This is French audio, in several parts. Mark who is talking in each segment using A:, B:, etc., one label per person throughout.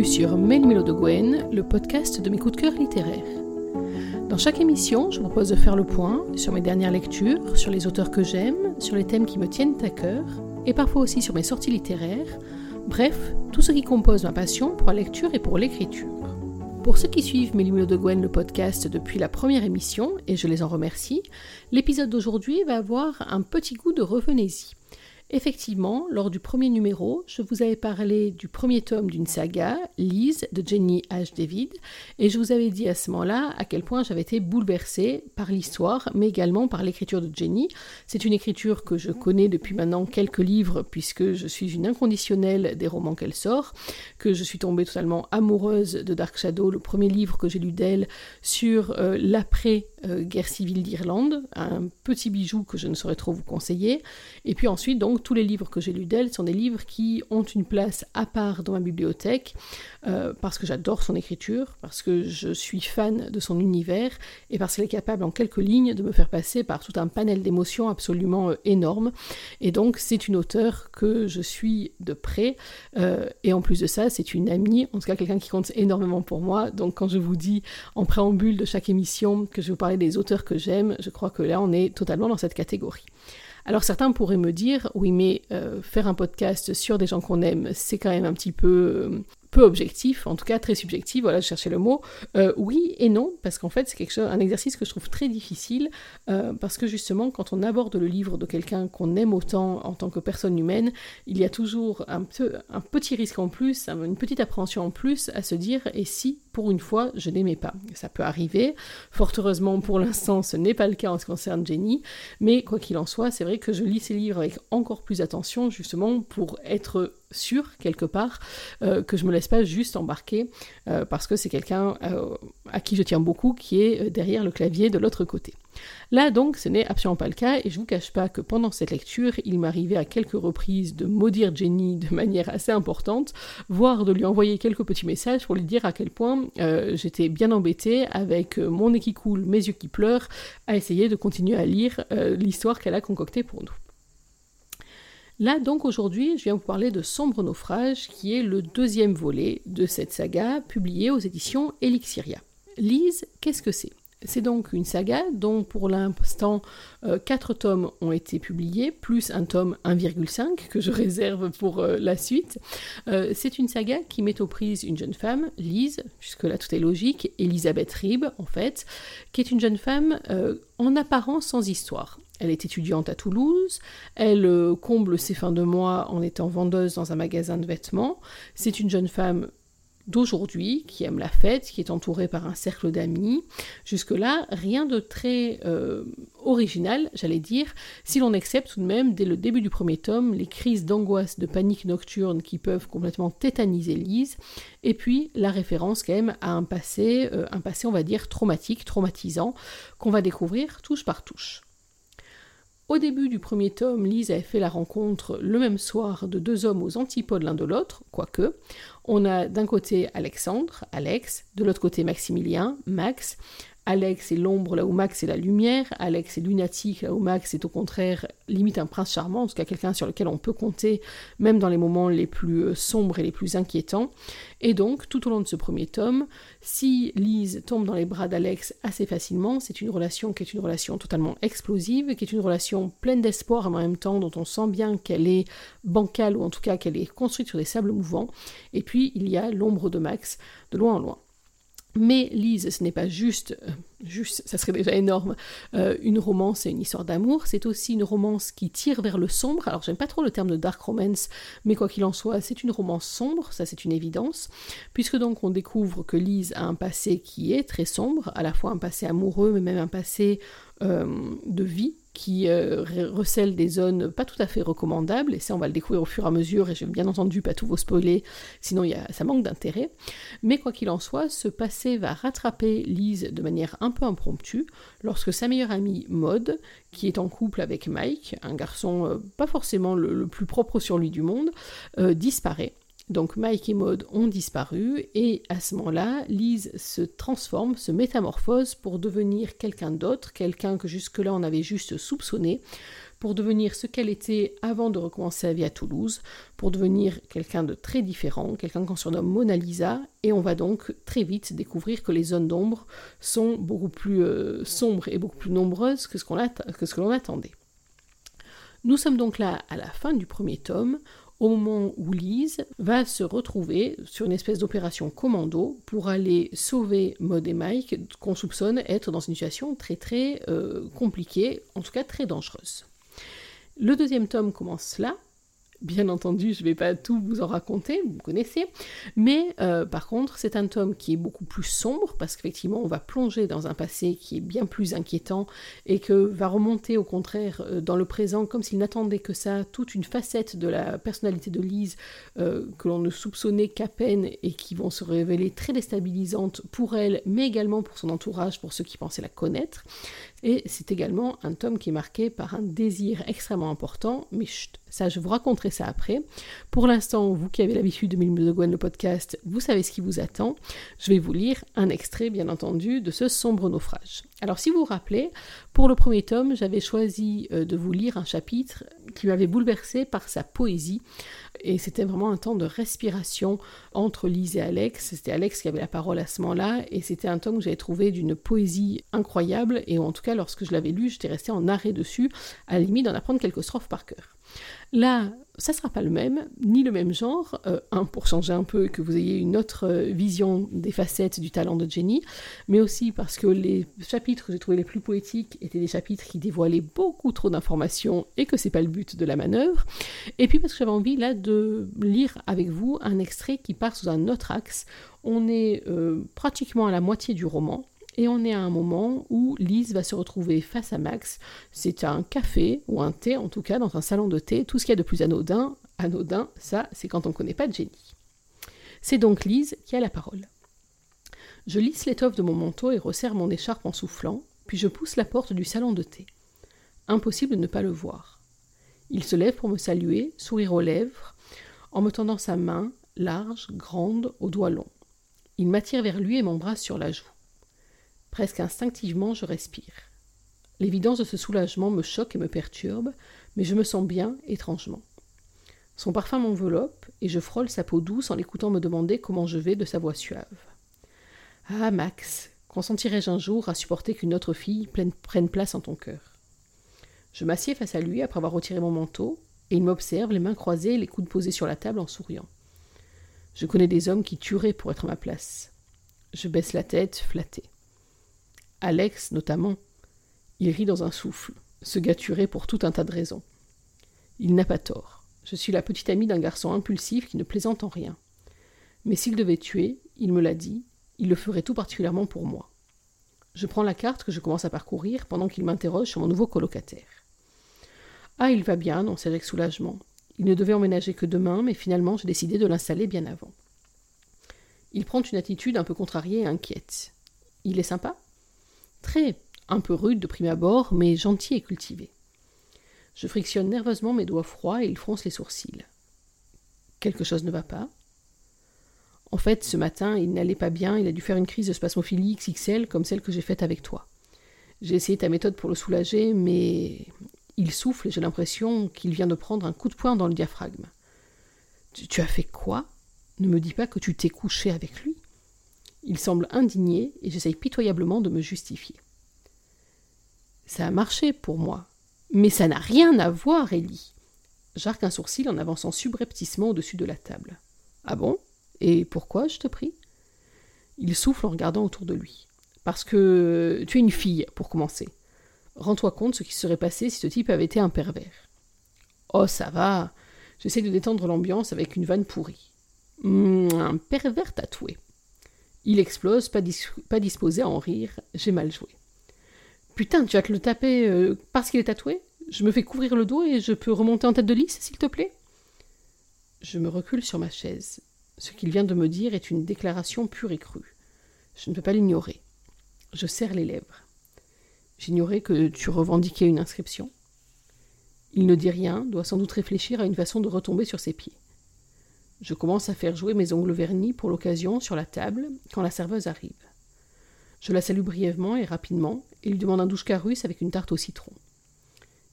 A: bienvenue sur Mélo de Gwen, le podcast de mes coups de cœur littéraires. Dans chaque émission, je vous propose de faire le point sur mes dernières lectures, sur les auteurs que j'aime, sur les thèmes qui me tiennent à cœur, et parfois aussi sur mes sorties littéraires, bref, tout ce qui compose ma passion pour la lecture et pour l'écriture. Pour ceux qui suivent Mélo de Gwen, le podcast, depuis la première émission, et je les en remercie, l'épisode d'aujourd'hui va avoir un petit goût de revenez-y. Effectivement, lors du premier numéro, je vous avais parlé du premier tome d'une saga, Lise, de Jenny H. David, et je vous avais dit à ce moment-là à quel point j'avais été bouleversée par l'histoire, mais également par l'écriture de Jenny. C'est une écriture que je connais depuis maintenant quelques livres, puisque je suis une inconditionnelle des romans qu'elle sort, que je suis tombée totalement amoureuse de Dark Shadow, le premier livre que j'ai lu d'elle sur euh, l'après-guerre civile d'Irlande, un petit bijou que je ne saurais trop vous conseiller, et puis ensuite donc tous les livres que j'ai lus d'elle sont des livres qui ont une place à part dans ma bibliothèque, euh, parce que j'adore son écriture, parce que je suis fan de son univers, et parce qu'elle est capable en quelques lignes de me faire passer par tout un panel d'émotions absolument euh, énorme. Et donc c'est une auteure que je suis de près, euh, et en plus de ça, c'est une amie, en tout cas quelqu'un qui compte énormément pour moi. Donc quand je vous dis en préambule de chaque émission que je vais vous parler des auteurs que j'aime, je crois que là on est totalement dans cette catégorie. Alors certains pourraient me dire, oui mais euh, faire un podcast sur des gens qu'on aime, c'est quand même un petit peu euh, peu objectif, en tout cas très subjectif, voilà, je cherchais le mot. Euh, oui et non, parce qu'en fait, c'est quelque un exercice que je trouve très difficile, parce que justement, quand on aborde le livre de quelqu'un qu'on aime autant en tant que personne humaine, il y a toujours un, un petit risque en plus, une petite appréhension en plus à se dire, et si, pour une fois, je n'aimais pas Ça peut arriver. Fort heureusement, pour l'instant, ce n'est pas le cas en ce qui concerne Jenny, mais quoi qu'il en soit, c'est vrai que je lis ces livres avec encore plus attention, justement, pour être sûr quelque part euh, que je me laisse pas juste embarquer euh, parce que c'est quelqu'un euh, à qui je tiens beaucoup qui est derrière le clavier de l'autre côté. Là donc ce n'est absolument pas le cas et je vous cache pas que pendant cette lecture il m'arrivait à quelques reprises de maudire Jenny de manière assez importante, voire de lui envoyer quelques petits messages pour lui dire à quel point j'étais bien embêtée avec mon nez qui coule, mes yeux qui pleurent, à essayer de continuer à lire l'histoire qu'elle a concoctée pour nous. Là donc aujourd'hui je viens vous parler de Sombre Naufrage qui est le deuxième volet de cette saga publiée aux éditions Elixiria. Lise, qu'est-ce que c'est? C'est donc une saga dont pour l'instant euh, quatre tomes ont été publiés, plus un tome 1,5 que je réserve pour euh, la suite. Euh, c'est une saga qui met aux prises une jeune femme, Lise, jusque-là tout est logique, Elisabeth Rib en fait, qui est une jeune femme en apparence sans histoire. Elle est étudiante à Toulouse, elle comble ses fins de mois en étant vendeuse dans un magasin de vêtements. C'est une jeune femme d'aujourd'hui, qui aime la fête, qui est entourée par un cercle d'amis. Jusque-là, rien de très euh, original, j'allais dire, si l'on accepte tout de même, dès le début du premier tome, les crises d'angoisse, de panique nocturne qui peuvent complètement tétaniser Lise, et puis la référence quand même à un passé, euh, un passé on va dire traumatique, traumatisant, qu'on va découvrir touche par touche. Au début du premier tome, Lise avait fait la rencontre le même soir de deux hommes aux antipodes l'un de l'autre, quoique. On a d'un côté Alexandre, Alex, de l'autre côté Maximilien, Max, Alex est l'ombre là où Max est la lumière, Alex est lunatique là où Max est au contraire limite un prince charmant, en tout cas quelqu'un sur lequel on peut compter même dans les moments les plus euh, sombres et les plus inquiétants. Et donc tout au long de ce premier tome, si Lise tombe dans les bras d'Alex assez facilement, c'est une relation qui est une relation totalement explosive, qui est une relation pleine d'espoir en même temps dont on sent bien qu'elle est bancale ou en tout cas qu'elle est construite sur des sables mouvants. Et puis il y a l'ombre de Max de loin en loin. Mais Lise, ce n'est pas juste, euh, juste, ça serait déjà énorme, euh, une romance et une histoire d'amour, c'est aussi une romance qui tire vers le sombre. Alors j'aime pas trop le terme de dark romance, mais quoi qu'il en soit, c'est une romance sombre, ça c'est une évidence, puisque donc on découvre que Lise a un passé qui est très sombre, à la fois un passé amoureux, mais même un passé euh, de vie, qui euh, recèle des zones pas tout à fait recommandables, et ça on va le découvrir au fur et à mesure, et je vais bien entendu pas tout vous spoiler, sinon y a, ça manque d'intérêt. Mais quoi qu'il en soit, ce passé va rattraper Lise de manière un peu impromptue, lorsque sa meilleure amie Maud, qui est en couple avec Mike, un garçon euh, pas forcément le, plus propre sur lui du monde, euh, disparaît. Donc Mike et Maud ont disparu et à ce moment-là, Lise se transforme, se métamorphose pour devenir quelqu'un d'autre, quelqu'un que jusque-là on avait juste soupçonné, pour devenir ce qu'elle était avant de recommencer sa vie à Toulouse, pour devenir quelqu'un de très différent, quelqu'un qu'on surnomme Mona Lisa, et on va donc très vite découvrir que les zones d'ombre sont beaucoup plus euh, sombres et beaucoup plus nombreuses que ce que l'on attendait. Nous sommes donc là à la fin du premier tome, au moment où Lise va se retrouver sur une espèce d'opération commando pour aller sauver Maud et Mike, qu'on soupçonne être dans une situation très très euh, compliquée, en tout cas très dangereuse. Le deuxième tome commence là, Bien entendu, je ne vais pas tout vous en raconter, vous connaissez, mais euh, par contre, c'est un tome qui est beaucoup plus sombre parce qu'effectivement, on va plonger dans un passé qui est bien plus inquiétant et que va remonter au contraire euh, dans le présent comme s'il n'attendait que ça, toute une facette de la personnalité de Lise euh, que l'on ne soupçonnait qu'à peine et qui vont se révéler très déstabilisantes pour elle, mais également pour son entourage, pour ceux qui pensaient la connaître. Et c'est également un tome qui est marqué par un désir extrêmement important, mais ça je vous raconterai ça après. Pour l'instant, vous qui avez l'habitude de Mille de Gwen, le podcast, vous savez ce qui vous attend. Je vais vous lire un extrait, bien entendu, de ce sombre naufrage. Alors si vous vous rappelez, pour le premier tome, j'avais choisi euh, de vous lire un chapitre qui m'avait bouleversé par sa poésie, et c'était vraiment un temps de respiration entre Lise et Alex. C'était Alex qui avait la parole à ce moment-là, et c'était un tome que j'avais trouvé d'une poésie incroyable, et en tout cas, lorsque je l'avais lu, j'étais restée en arrêt dessus, à la limite d'en apprendre quelques strophes par cœur. Là, ça ne sera pas le même, ni le même genre, euh, un pour changer un peu, que vous ayez une autre euh, vision des facettes du talent de Jenny, mais aussi parce que les chapitres que j'ai trouvés les plus poétiques étaient des chapitres qui dévoilaient beaucoup trop d'informations et que c'est pas le but de la manœuvre, et puis parce que j'avais envie là de lire avec vous un extrait qui part sous un autre axe. On est euh, pratiquement à la moitié du roman, et on est à un moment où Lise va se retrouver face à Max. C'est un café, ou un thé en tout cas, dans un salon de thé. Tout ce qu'il y a de plus anodin, anodin, ça, c'est quand on ne connaît pas Jenny. C'est donc Lise qui a la parole. Je lisse l'étoffe de mon manteau et resserre mon écharpe en soufflant, puis je pousse la porte du salon de thé. Impossible de ne pas le voir. Il se lève pour me saluer, sourire aux lèvres, en me tendant sa main, large, grande, aux doigts longs. Il m'attire vers lui et m'embrasse sur la joue. Presque instinctivement, je respire. L'évidence de ce soulagement me choque et me perturbe, mais je me sens bien étrangement. Son parfum m'enveloppe, et je frôle sa peau douce en l'écoutant me demander comment je vais de sa voix suave. Ah, Max, consentirais-je un jour à supporter qu'une autre fille prenne place en ton cœur? Je m'assieds face à lui après avoir retiré mon manteau, et il m'observe, les mains croisées et les coudes posés sur la table en souriant. Je connais des hommes qui tueraient pour être à ma place. Je baisse la tête, flatté. Alex notamment. Il rit dans un souffle, se gâturait pour tout un tas de raisons. Il n'a pas tort. Je suis la petite amie d'un garçon impulsif qui ne plaisante en rien. Mais s'il devait tuer, il me l'a dit, il le ferait tout particulièrement pour moi. Je prends la carte que je commence à parcourir pendant qu'il m'interroge sur mon nouveau colocataire. Ah, il va bien, annonce avec soulagement. Il ne devait emménager que demain, mais finalement j'ai décidé de l'installer bien avant. Il prend une attitude un peu contrariée et inquiète. Il est sympa? Très, un peu rude de prime abord, mais gentil et cultivé. Je frictionne nerveusement mes doigts froids et il fronce les sourcils. Quelque chose ne va pas En fait, ce matin, il n'allait pas bien, il a dû faire une crise de spasmophilie XXL comme celle que j'ai faite avec toi. J'ai essayé ta méthode pour le soulager, mais il souffle et j'ai l'impression qu'il vient de prendre un coup de poing dans le diaphragme. Tu, as fait quoi? Ne me dis pas que tu t'es couché avec lui. Il semble indigné et j'essaye pitoyablement de me justifier. Ça a marché pour moi. Mais ça n'a rien à voir, Ellie. J'arque un sourcil en avançant subrepticement au-dessus de la table. Ah bon? Et pourquoi, je te prie? Il souffle en regardant autour de lui. Parce que tu es une fille, pour commencer. Rends-toi compte ce qui serait passé si ce type avait été un pervers. Oh, ça va. J'essaie de détendre l'ambiance avec une vanne pourrie. Hum, un pervers tatoué. Il explose, pas, disposé à en rire. J'ai mal joué. Putain, tu vas te le taper euh, parce qu'il est tatoué? Je me fais couvrir le dos et je peux remonter en tête de lisse, s'il te plaît? Je me recule sur ma chaise. Ce qu'il vient de me dire est une déclaration pure et crue. Je ne peux pas l'ignorer. Je serre les lèvres. J'ignorais que tu revendiquais une inscription. Il ne dit rien, doit sans doute réfléchir à une façon de retomber sur ses pieds. Je commence à faire jouer mes ongles vernis pour l'occasion sur la table quand la serveuse arrive. Je la salue brièvement et rapidement et lui demande un douche russe avec une tarte au citron.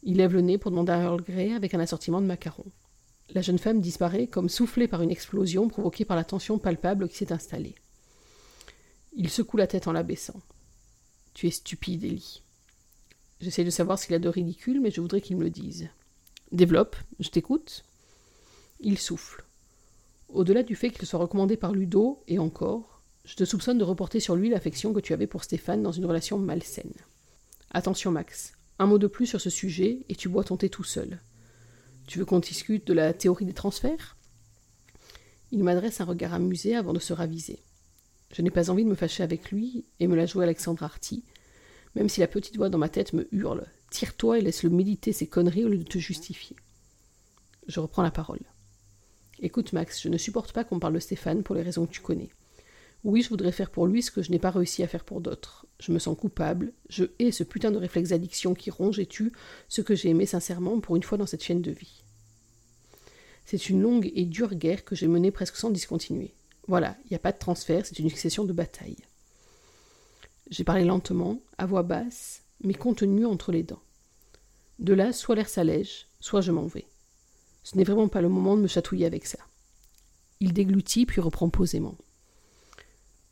A: Il lève le nez pour demander à Earl Grey avec un assortiment de macarons. La jeune femme disparaît comme soufflée par une explosion provoquée par la tension palpable qui s'est installée. Il secoue la tête en l'abaissant. Tu es stupide, Ellie. J'essaie de savoir ce qu'il a de ridicule, mais je voudrais qu'il me le dise. Développe, je t'écoute. Il souffle. Au-delà du fait qu'il soit recommandé par Ludo, et encore, je te soupçonne de reporter sur lui l'affection que tu avais pour Stéphane dans une relation malsaine. Attention, Max. Un mot de plus sur ce sujet, et tu bois ton thé tout seul. Tu veux qu'on discute de la théorie des transferts? Il m'adresse un regard amusé avant de se raviser. Je n'ai pas envie de me fâcher avec lui et me la jouer Alexandre Arty, même si la petite voix dans ma tête me hurle Tire-toi et laisse-le méditer ses conneries au lieu de te justifier. Je reprends la parole. Écoute, Max, je ne supporte pas qu'on parle de Stéphane pour les raisons que tu connais. Oui, je voudrais faire pour lui ce que je n'ai pas réussi à faire pour d'autres. Je me sens coupable, je hais ce putain de réflexe d'addiction qui ronge et tue ce que j'ai aimé sincèrement pour une fois dans cette chaîne de vie. C'est une longue et dure guerre que j'ai menée presque sans discontinuer. Voilà, il n'y a pas de transfert, c'est une succession de batailles. J'ai parlé lentement, à voix basse, mais contenu entre les dents. De là, soit l'air s'allège, soit je m'en vais. Ce n'est vraiment pas le moment de me chatouiller avec ça. Il déglutit puis reprend posément.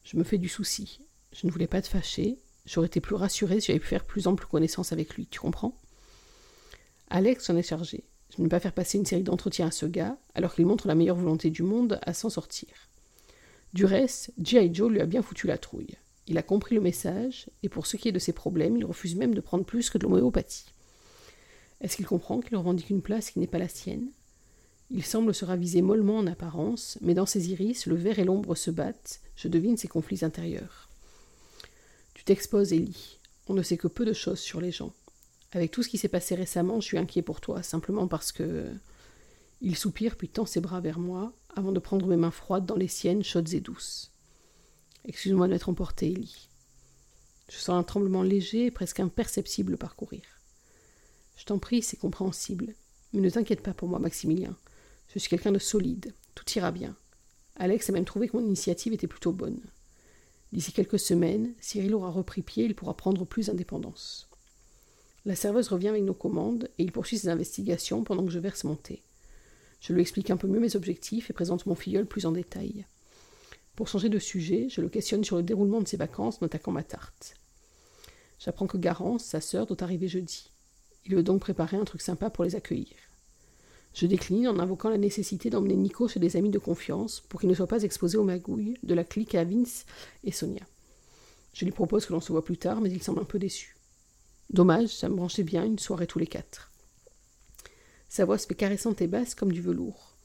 A: Je me fais du souci. Je ne voulais pas te fâcher. J'aurais été plus rassurée si j'avais pu faire plus ample connaissance avec lui, tu comprends? Alex en est chargé. Je ne vais pas faire passer une série d'entretiens à ce gars, alors qu'il montre la meilleure volonté du monde à s'en sortir. Du reste, G.I. Joe lui a bien foutu la trouille. Il a compris le message, et pour ce qui est de ses problèmes, il refuse même de prendre plus que de l'homéopathie. Est-ce qu'il comprend qu'il revendique une place qui n'est pas la sienne? Il semble se raviser mollement en apparence, mais dans ses iris, le vert et l'ombre se battent, je devine ses conflits intérieurs. Tu t'exposes, Ellie. On ne sait que peu de choses sur les gens. Avec tout ce qui s'est passé récemment, je suis inquiet pour toi, simplement parce que. Il soupire puis tend ses bras vers moi, avant de prendre mes mains froides dans les siennes, chaudes et douces. Excuse-moi de m'être emporté, Ellie. Je sens un tremblement léger et presque imperceptible parcourir. Je t'en prie, c'est compréhensible. Mais ne t'inquiète pas pour moi, Maximilien. Je suis quelqu'un de solide. Tout ira bien. Alex a même trouvé que mon initiative était plutôt bonne. D'ici quelques semaines, Cyril aura repris pied il pourra prendre plus d'indépendance. La serveuse revient avec nos commandes et il poursuit ses investigations pendant que je verse mon thé. Je lui explique un peu mieux mes objectifs et présente mon filleul plus en détail. Pour changer de sujet, je le questionne sur le déroulement de ses vacances en ma tarte. J'apprends que Garance, sa sœur, doit arriver jeudi. Il veut donc préparer un truc sympa pour les accueillir. Je décline en invoquant la nécessité d'emmener Nico chez des amis de confiance pour qu'il ne soit pas exposé aux magouilles de la clique à Vince et Sonia. Je lui propose que l'on se voit plus tard, mais il semble un peu déçu. Dommage, ça me branchait bien une soirée tous les quatre. Sa voix se fait caressante et basse comme du velours.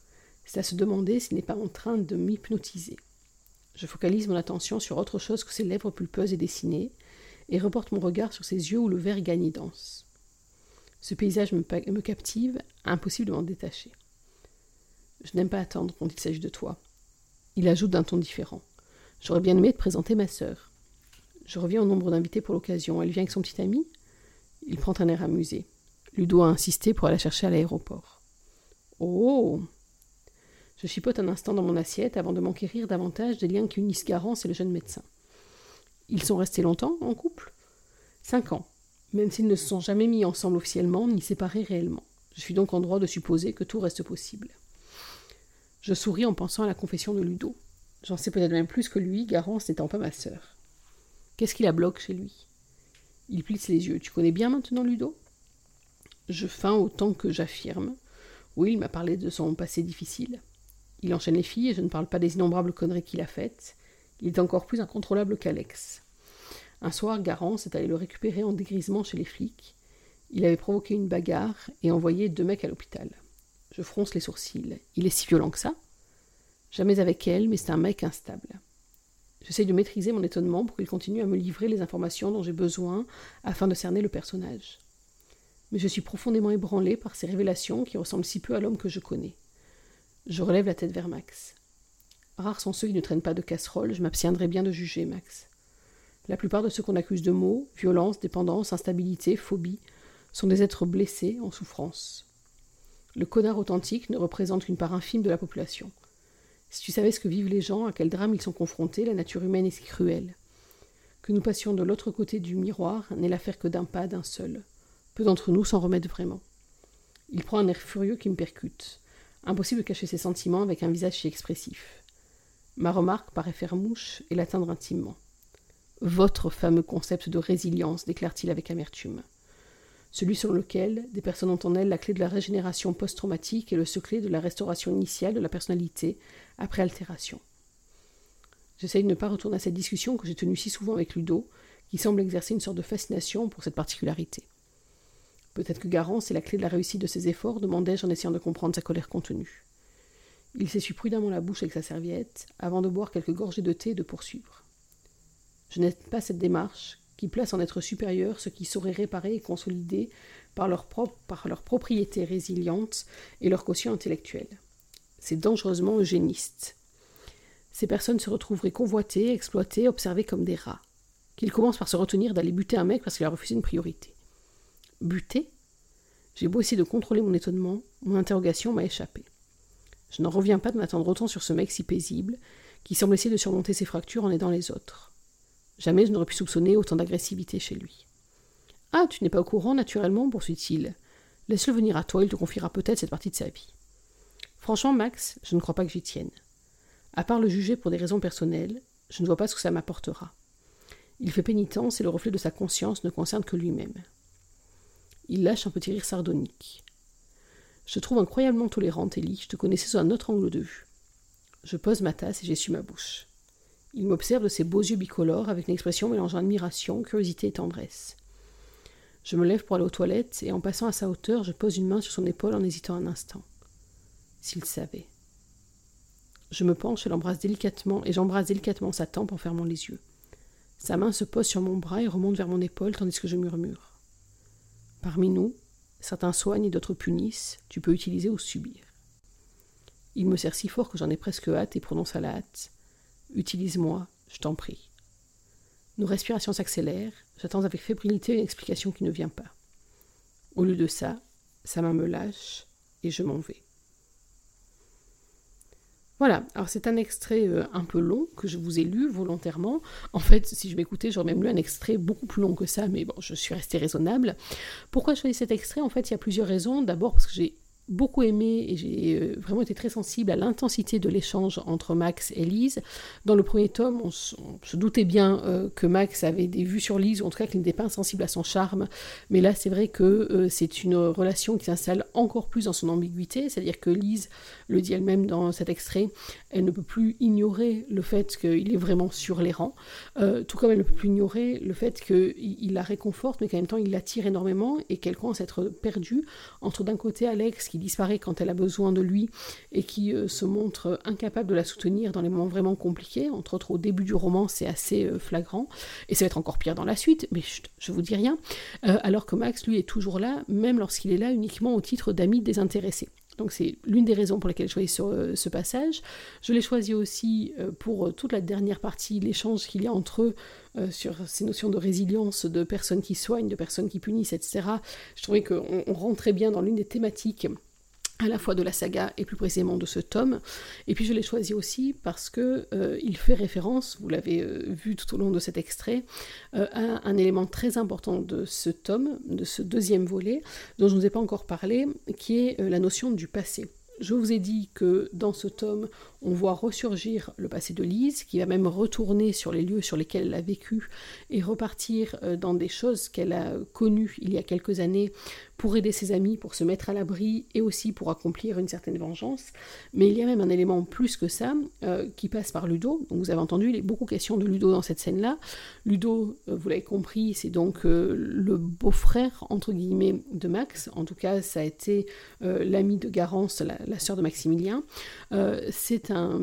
A: C'est à se demander s'il n'est pas en train de m'hypnotiser. Je focalise mon attention sur autre chose que ses lèvres pulpeuses et dessinées, et reporte mon regard sur ses yeux où le verre gagne et. Ce paysage me, captive, impossible de m'en détacher. Je n'aime pas attendre quand il s'agit de toi. Il ajoute d'un ton différent. J'aurais bien aimé te présenter ma sœur. Je reviens au nombre d'invités pour l'occasion. Elle vient avec son petit ami Il prend un air amusé. Ludo a insisté pour aller la chercher à l'aéroport. Oh Je chipote un instant dans mon assiette avant de m'enquérir davantage des liens qui unissent Garance et le jeune médecin. Ils sont restés longtemps en couple? Cinq ans même s'ils ne se sont jamais mis ensemble officiellement ni séparés réellement. Je suis donc en droit de supposer que tout reste possible. Je souris en pensant à la confession de Ludo. J'en sais peut-être même plus que lui, Garance n'étant pas ma sœur. Qu'est-ce qui la bloque chez lui? Il plisse les yeux. Tu connais bien maintenant Ludo? Je feins autant que j'affirme. Oui, il m'a parlé de son passé difficile. Il enchaîne les filles et je ne parle pas des innombrables conneries qu'il a faites. Il est encore plus incontrôlable qu'Alex. Un soir, Garance est allé le récupérer en dégrisement chez les flics. Il avait provoqué une bagarre et envoyé deux mecs à l'hôpital. Je fronce les sourcils. Il est si violent que ça? Jamais avec elle, mais c'est un mec instable. J'essaie de maîtriser mon étonnement pour qu'il continue à me livrer les informations dont j'ai besoin afin de cerner le personnage. Mais je suis profondément ébranlé par ces révélations qui ressemblent si peu à l'homme que je connais. Je relève la tête vers Max. Rares sont ceux qui ne traînent pas de casserole, je m'abstiendrai bien de juger, Max. La plupart de ceux qu'on accuse de maux, violence, dépendance, instabilité, phobie, sont des êtres blessés, en souffrance. Le connard authentique ne représente qu'une part infime de la population. Si tu savais ce que vivent les gens, à quel drame ils sont confrontés, la nature humaine est si cruelle. Que nous passions de l'autre côté du miroir n'est l'affaire que d'un pas, d'un seul. Peu d'entre nous s'en remettent vraiment. Il prend un air furieux qui me percute. Impossible de cacher ses sentiments avec un visage si expressif. Ma remarque paraît faire mouche et l'atteindre intimement. Votre fameux concept de résilience, déclare-t-il avec amertume. Celui sur lequel des personnes ont en elles la clé de la régénération post-traumatique et le secret de la restauration initiale de la personnalité après altération. J'essaye de ne pas retourner à cette discussion que j'ai tenue si souvent avec Ludo, qui semble exercer une sorte de fascination pour cette particularité. Peut-être que Garance est la clé de la réussite de ses efforts, demandai-je en essayant de comprendre sa colère contenue. Il s'essuie prudemment la bouche avec sa serviette, avant de boire quelques gorgées de thé et de poursuivre. Je n'aime pas cette démarche qui place en être supérieur ce qui saurait réparer et consolider par leur, par leur propriété résiliente et leur quotient intellectuel. C'est dangereusement eugéniste. Ces personnes se retrouveraient convoitées, exploitées, observées comme des rats. Qu'ils commencent par se retenir d'aller buter un mec parce qu'il a refusé une priorité. Buter? J'ai beau essayer de contrôler mon étonnement, mon interrogation m'a échappé. Je n'en reviens pas de m'attendre autant sur ce mec si paisible, qui semble essayer de surmonter ses fractures en aidant les autres. Jamais je n'aurais pu soupçonner autant d'agressivité chez lui. Ah, tu n'es pas au courant, naturellement, poursuit-il. Laisse-le venir à toi, il te confiera peut-être cette partie de sa vie. Franchement, Max, je ne crois pas que j'y tienne. À part le juger pour des raisons personnelles, je ne vois pas ce que ça m'apportera. Il fait pénitence et le reflet de sa conscience ne concerne que lui-même. Il lâche un petit rire sardonique. Je trouve incroyablement tolérante, Ellie. Je te connaissais sous un autre angle de vue. Je pose ma tasse et j'essuie ma bouche. Il m'observe de ses beaux yeux bicolores avec une expression mélangeant admiration, curiosité et tendresse. Je me lève pour aller aux toilettes et en passant à sa hauteur, je pose une main sur son épaule en hésitant un instant. S'il savait. Je me penche et l'embrasse délicatement et j'embrasse délicatement sa tempe en fermant les yeux. Sa main se pose sur mon bras et remonte vers mon épaule tandis que je murmure. Parmi nous, certains soignent et d'autres punissent, tu peux utiliser ou subir. Il me serre si fort que j'en ai presque hâte et prononce à la hâte. Utilise-moi, je t'en prie. Nos respirations s'accélèrent, j'attends avec fébrilité une explication qui ne vient pas. Au lieu de ça, sa main me lâche et je m'en vais. Voilà, alors c'est un extrait euh, un peu long que je vous ai lu volontairement. En fait, si je m'écoutais, j'aurais même lu un extrait beaucoup plus long que ça, mais bon, je suis restée raisonnable. Pourquoi je choisis cet extrait? En fait, il y a plusieurs raisons. D'abord parce que j'ai beaucoup aimé et j'ai euh, vraiment été très sensible à l'intensité de l'échange entre Max et Lise. Dans le premier tome, on, se doutait bien euh, que Max avait des vues sur Lise, ou en tout cas qu'il n'était pas insensible à son charme. Mais là, c'est vrai que euh, c'est une relation qui s'installe encore plus dans son ambiguïté, c'est-à-dire que Lise le dit elle-même dans cet extrait, elle ne peut plus ignorer le fait qu'il est vraiment sur les rangs, tout comme elle ne peut plus ignorer le fait qu'il la réconforte, mais qu'en même temps il l'attire énormément et qu'elle commence à être perdue entre d'un côté Alex qui disparaît quand elle a besoin de lui et qui euh, se montre incapable de la soutenir dans les moments vraiment compliqués. Entre autres, au début du roman, c'est assez euh, flagrant. Et ça va être encore pire dans la suite, mais je vous dis rien. Euh, alors que Max, lui, est toujours là, même lorsqu'il est là uniquement au titre d'ami désintéressé. Donc c'est l'une des raisons pour lesquelles je choisi ce, ce passage. Je l'ai choisi aussi pour toute la dernière partie, l'échange qu'il y a entre eux sur ces notions de résilience, de personnes qui soignent, de personnes qui punissent, etc. Je trouvais qu'on rentrait bien dans l'une des thématiques à la fois de la saga et plus précisément de ce tome. Et puis je l'ai choisi aussi parce que euh, il fait référence, vous l'avez euh, vu tout au long de cet extrait, euh, à un élément très important de ce tome, de ce deuxième volet, dont je ne vous ai pas encore parlé, qui est la notion du passé. Je vous ai dit que dans ce tome, on voit ressurgir le passé de Lise, qui va même retourner sur les lieux sur lesquels elle a vécu et repartir dans des choses qu'elle a connues il y a quelques années pour aider ses amis, pour se mettre à l'abri et aussi pour accomplir une certaine vengeance. Mais il y a même un élément plus que ça euh, qui passe par Ludo. Donc vous avez entendu, il est beaucoup question de Ludo dans cette scène-là. Ludo, euh, vous l'avez compris, c'est donc euh, le beau-frère, entre guillemets, de Max. En tout cas, ça a été l'ami de Garance, la, la sœur de Maximilien. c'est un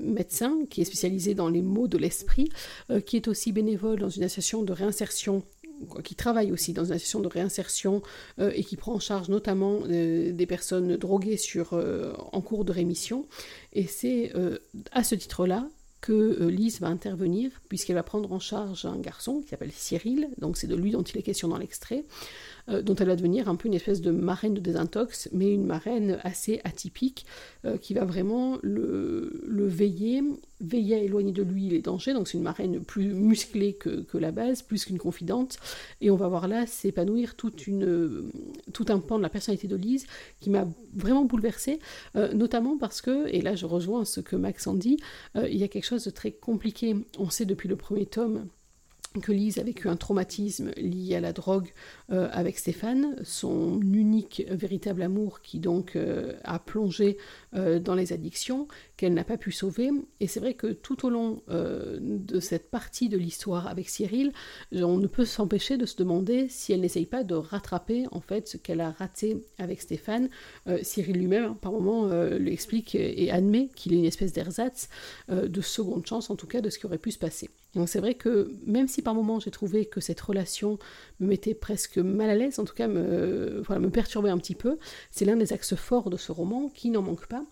A: médecin qui est spécialisé dans les maux de l'esprit, qui est aussi bénévole dans une association de réinsertion qui travaille aussi dans une association de réinsertion euh, et qui prend en charge notamment euh, des personnes droguées sur, euh, en cours de rémission. Et c'est à ce titre-là que Lise va intervenir, puisqu'elle va prendre en charge un garçon qui s'appelle Cyril, donc c'est de lui dont il est question dans l'extrait, dont elle va devenir un peu une espèce de marraine de désintox, mais une marraine assez atypique, qui va vraiment le, le veiller veiller à éloigner de lui les dangers, donc c'est une marraine plus musclée que, la base, plus qu'une confidente, et on va voir là s'épanouir tout un pan de la personnalité de Lise qui m'a vraiment bouleversée, euh, notamment parce que, et là je rejoins ce que Max en dit, euh, il y a quelque chose de très compliqué, on sait depuis le premier tome, que Lise a vécu un traumatisme lié à la drogue euh, avec Stéphane, son unique véritable amour qui donc euh, a plongé euh, dans les addictions, qu'elle n'a pas pu sauver. Et c'est vrai que tout au long de cette partie de l'histoire avec Cyril, on ne peut s'empêcher de se demander si elle n'essaye pas de rattraper en fait ce qu'elle a raté avec Stéphane. Cyril lui-même, par moment, lui explique et admet qu'il est une espèce d'ersatz de seconde chance, en tout cas, de ce qui aurait pu se passer. Donc c'est vrai que même si par moments j'ai trouvé que cette relation me mettait presque mal à l'aise, en tout cas me, voilà, me perturbait un petit peu, c'est l'un des axes forts de ce roman qui n'en manque pas.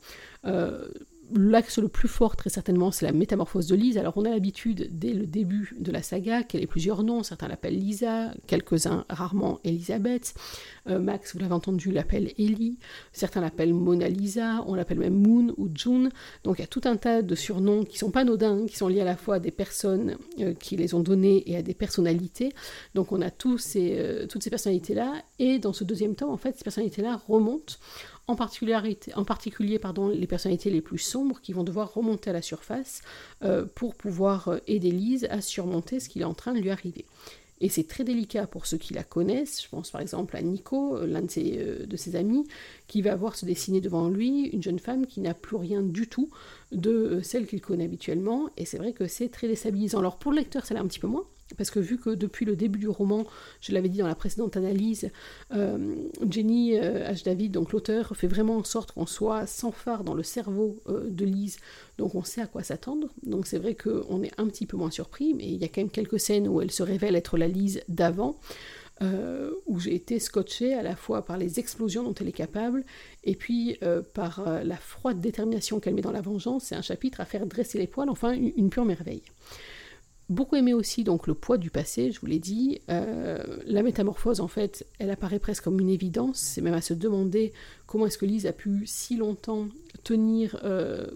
A: Euh, L'axe le plus fort, très certainement, c'est la métamorphose de Lise. Alors, on a l'habitude, dès le début de la saga, qu'elle ait plusieurs noms. Certains l'appellent Lisa, quelques-uns rarement Elisabeth. Euh, Max, vous l'avez entendu, l'appelle Ellie. Certains l'appellent Mona Lisa. On l'appelle même Moon ou June. Donc, il y a tout un tas de surnoms qui sont pas anodins, qui sont liés à la fois à des personnes euh, qui les ont donnés et à des personnalités. Donc, on a tous ces, euh, toutes ces personnalités-là. Et dans ce deuxième temps, en fait, ces personnalités-là remontent en, particulier les personnalités les plus sombres qui vont devoir remonter à la surface euh, pour pouvoir euh, aider Lise à surmonter ce qui est en train de lui arriver. Et c'est très délicat pour ceux qui la connaissent. Je pense par exemple à Nico, euh, l'un de ses, de ses amis, qui va voir se dessiner devant lui une jeune femme qui n'a plus rien du tout de celle qu'il connaît habituellement. Et c'est vrai que c'est très déstabilisant. Alors pour le lecteur, ça l'est un petit peu moins, parce que vu que depuis le début du roman, je l'avais dit dans la précédente analyse, euh, Jenny euh, H. David, donc l'auteur, fait vraiment en sorte qu'on soit sans phare dans le cerveau euh, de Lise, donc on sait à quoi s'attendre. Donc c'est vrai qu'on est un petit peu moins surpris, mais il y a quand même quelques scènes où elle se révèle être la Lise d'avant. où j'ai été scotché à la fois par les explosions dont elle est capable et puis par la froide détermination qu'elle met dans la vengeance. C'est un chapitre à faire dresser les poils, enfin une pure merveille. Beaucoup aimé aussi le poids du passé, je vous l'ai dit. Euh, la métamorphose, en fait, elle apparaît presque comme une évidence. C'est même à se demander comment est-ce que Lise a pu si longtemps tenir, euh,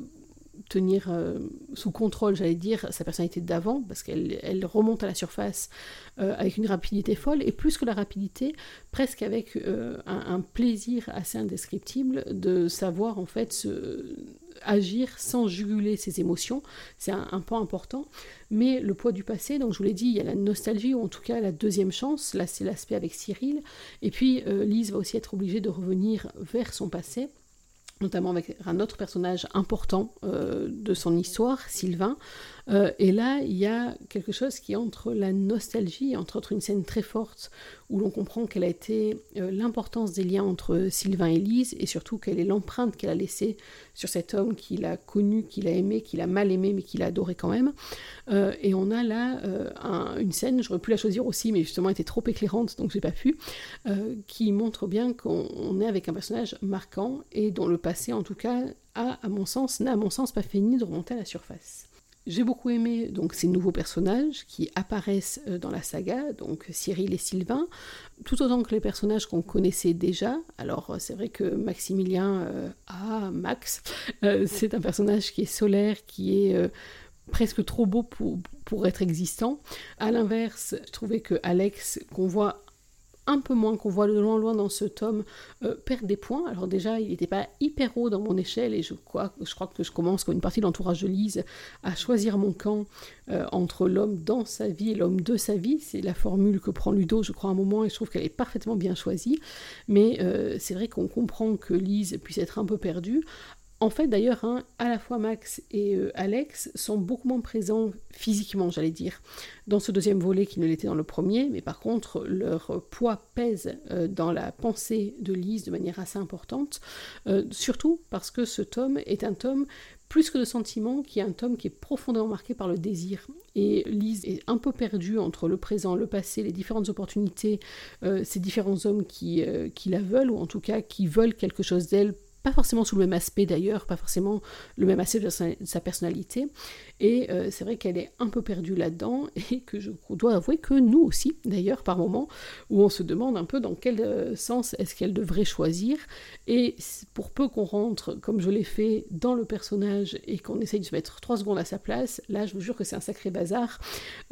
A: euh, sous contrôle, j'allais dire, sa personnalité d'avant, parce qu'elle elle remonte à la surface avec une rapidité folle, et plus que la rapidité, presque avec un, un, plaisir assez indescriptible de savoir en fait ce agir sans juguler ses émotions. C'est un, point important. Mais le poids du passé, donc je vous l'ai dit, il y a la nostalgie, ou en tout cas la deuxième chance. Là, c'est l'aspect avec Cyril. Et puis, euh, Lise va aussi être obligée de revenir vers son passé notamment avec un autre personnage important euh, de son histoire, Sylvain, euh, et là, il y a quelque chose qui entre la nostalgie, entre autres une scène très forte où l'on comprend quelle a été euh, l'importance des liens entre Sylvain et Lise, et surtout quelle est l'empreinte qu'elle a laissée sur cet homme qu'il a connu, qu'il a aimé, qu'il a mal aimé, mais qu'il a adoré quand même. Euh, et on a là une scène, j'aurais pu la choisir aussi, mais justement elle était trop éclairante, donc j'ai pas pu, qui montre bien qu'on est avec un personnage marquant et dont le passé, en tout cas, n'a à mon sens pas fini de remonter à la surface. J'ai beaucoup aimé donc ces nouveaux personnages qui apparaissent euh, dans la saga, donc Cyril et Sylvain, tout autant que les personnages qu'on connaissait déjà. Alors euh, c'est vrai que Maximilien, euh, ah Max, c'est un personnage qui est solaire, qui est presque trop beau pour, pour être existant. À l'inverse, je trouvais que Alex, qu'on voit un peu moins qu'on voit de loin loin dans ce tome euh, perd des points. Alors déjà, il n'était pas hyper haut dans mon échelle et je crois, je crois que je commence comme une partie de l'entourage de Lise à choisir mon camp euh, entre l'homme dans sa vie et l'homme de sa vie. C'est la formule que prend Ludo, je crois, à un moment et je trouve qu'elle est parfaitement bien choisie. Mais euh, c'est vrai qu'on comprend que Lise puisse être un peu perdue. En fait, d'ailleurs, hein, à la fois Max et euh, Alex sont beaucoup moins présents physiquement, j'allais dire, dans ce deuxième volet qu'ils ne l'étaient dans le premier, mais par contre, leur poids pèse euh, dans la pensée de Lise de manière assez importante, euh, surtout parce que ce tome est un tome plus que de sentiments, qui est un tome qui est profondément marqué par le désir. Et Lise est un peu perdue entre le présent, le passé, les différentes opportunités, ces différents hommes qui, qui la veulent, ou en tout cas qui veulent quelque chose d'elle pas forcément sous le même aspect d'ailleurs, pas forcément le même aspect de sa personnalité. Et euh, c'est vrai qu'elle est un peu perdue là-dedans et que je dois avouer que nous aussi, d'ailleurs, par moments, où on se demande un peu dans quel euh, sens est-ce qu'elle devrait choisir. Et pour peu qu'on rentre, comme je l'ai fait, dans le personnage et qu'on essaye de se mettre trois secondes à sa place, là, je vous jure que c'est un sacré bazar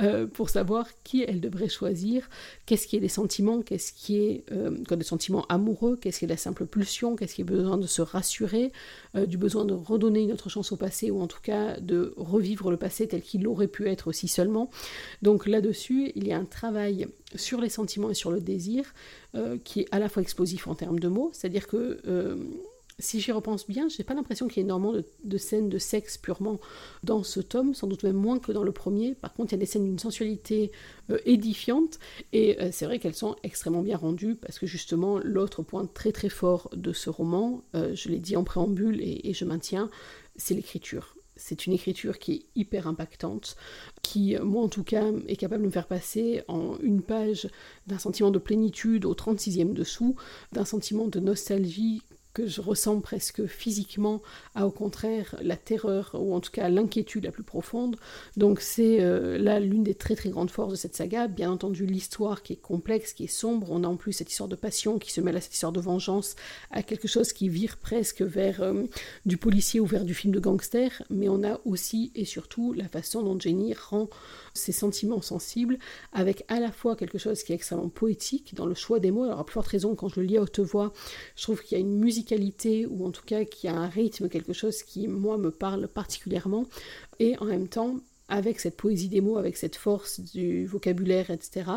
A: euh, pour savoir qui elle devrait choisir, qu'est-ce qui est des sentiments, qu'est-ce qui est des sentiments amoureux, qu'est-ce qui est la simple pulsion, qu'est-ce qui est besoin de se rassurer, euh, du besoin de redonner une autre chance au passé, ou en tout cas de revivre le passé tel qu'il aurait pu être aussi seulement. Donc là-dessus, il y a un travail sur les sentiments et sur le désir euh, qui est à la fois explosif en termes de mots, c'est-à-dire que euh, si j'y repense bien, j'ai pas l'impression qu'il y ait énormément de, scènes de sexe purement dans ce tome, sans doute même moins que dans le premier. Par contre, il y a des scènes d'une sensualité euh, édifiante, et euh, c'est vrai qu'elles sont extrêmement bien rendues, parce que justement, l'autre point très très fort de ce roman, euh, je l'ai dit en préambule et, et je maintiens, c'est l'écriture. C'est une écriture qui est hyper impactante, qui, moi en tout cas, est capable de me faire passer en une page d'un sentiment de plénitude au 36e dessous, d'un sentiment de nostalgie que je ressens presque physiquement, à au contraire la terreur ou en tout cas l'inquiétude la plus profonde. Donc c'est euh, là l'une des très très grandes forces de cette saga. Bien entendu l'histoire qui est complexe, qui est sombre. On a en plus cette histoire de passion qui se mêle à cette histoire de vengeance, à quelque chose qui vire presque vers euh, du policier ou vers du film de gangster. Mais on a aussi et surtout la façon dont Jenny rend ses sentiments sensibles avec à la fois quelque chose qui est extrêmement poétique dans le choix des mots. Alors à plus forte raison quand je le lis à haute voix, je trouve qu'il y a une musique ou en tout cas qui a un rythme, quelque chose qui, moi, me parle particulièrement, et en même temps, avec cette poésie des mots, avec cette force du vocabulaire, etc.,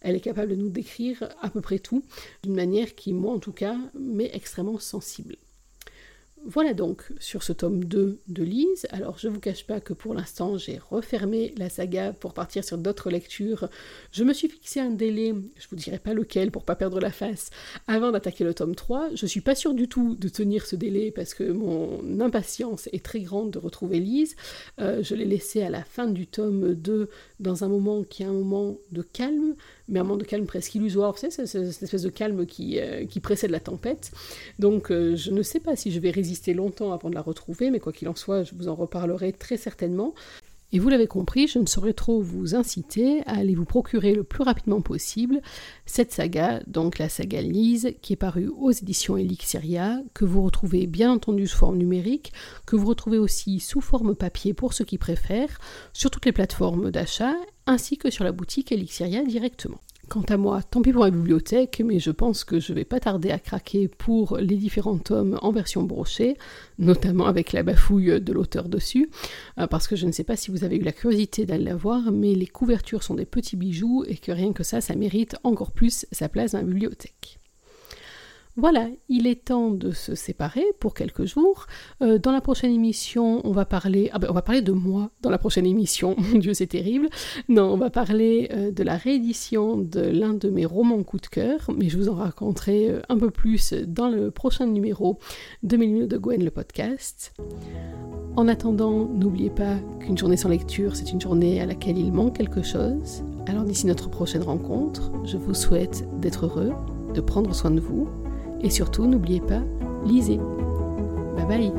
A: elle est capable de nous décrire à peu près tout, d'une manière qui, moi en tout cas, m'est extrêmement sensible. Voilà donc sur ce tome 2 de Lise. Alors je ne vous cache pas que pour l'instant j'ai refermé la saga pour partir sur d'autres lectures. Je me suis fixé un délai, je vous dirai pas lequel pour pas perdre la face, avant d'attaquer le tome 3. Je suis pas sûre du tout de tenir ce délai parce que mon impatience est très grande de retrouver Lise. Euh, je l'ai laissé à la fin du tome 2 dans un moment qui est un moment de calme, mais un moment de calme presque illusoire, c'est cette espèce de calme qui, euh, précède la tempête. Donc euh, je ne sais pas si je vais résister longtemps avant de la retrouver, mais quoi qu'il en soit, je vous en reparlerai très certainement. Et vous l'avez compris, je ne saurais trop vous inciter à aller vous procurer le plus rapidement possible cette saga, donc la saga Lise, qui est parue aux éditions Elixiria, que vous retrouvez bien entendu sous forme numérique, que vous retrouvez aussi sous forme papier pour ceux qui préfèrent, sur toutes les plateformes d'achat, ainsi que sur la boutique Elixiria directement. Quant à moi, tant pis pour la bibliothèque, mais je pense que je vais pas tarder à craquer pour les différents tomes en version brochée, notamment avec la bafouille de l'auteur dessus, euh, parce que je ne sais pas si vous avez eu la curiosité d'aller la voir, mais les couvertures sont des petits bijoux et que rien que ça, ça mérite encore plus sa place dans la bibliothèque. Voilà, il est temps de se séparer pour quelques jours. Euh, dans la prochaine émission, on va parler. Ah ben, on va parler de moi dans la prochaine émission. Mon Dieu, c'est terrible. Non, on va parler euh, de la réédition de l'un de mes romans coup de cœur, mais je vous en raconterai euh, un peu plus dans le prochain numéro de Mes minutes de Gwen, le podcast. En attendant, n'oubliez pas qu'une journée sans lecture, c'est une journée à laquelle il manque quelque chose. Alors d'ici notre prochaine rencontre, je vous souhaite d'être heureux, de prendre soin de vous et surtout, n'oubliez pas, lisez. Bye bye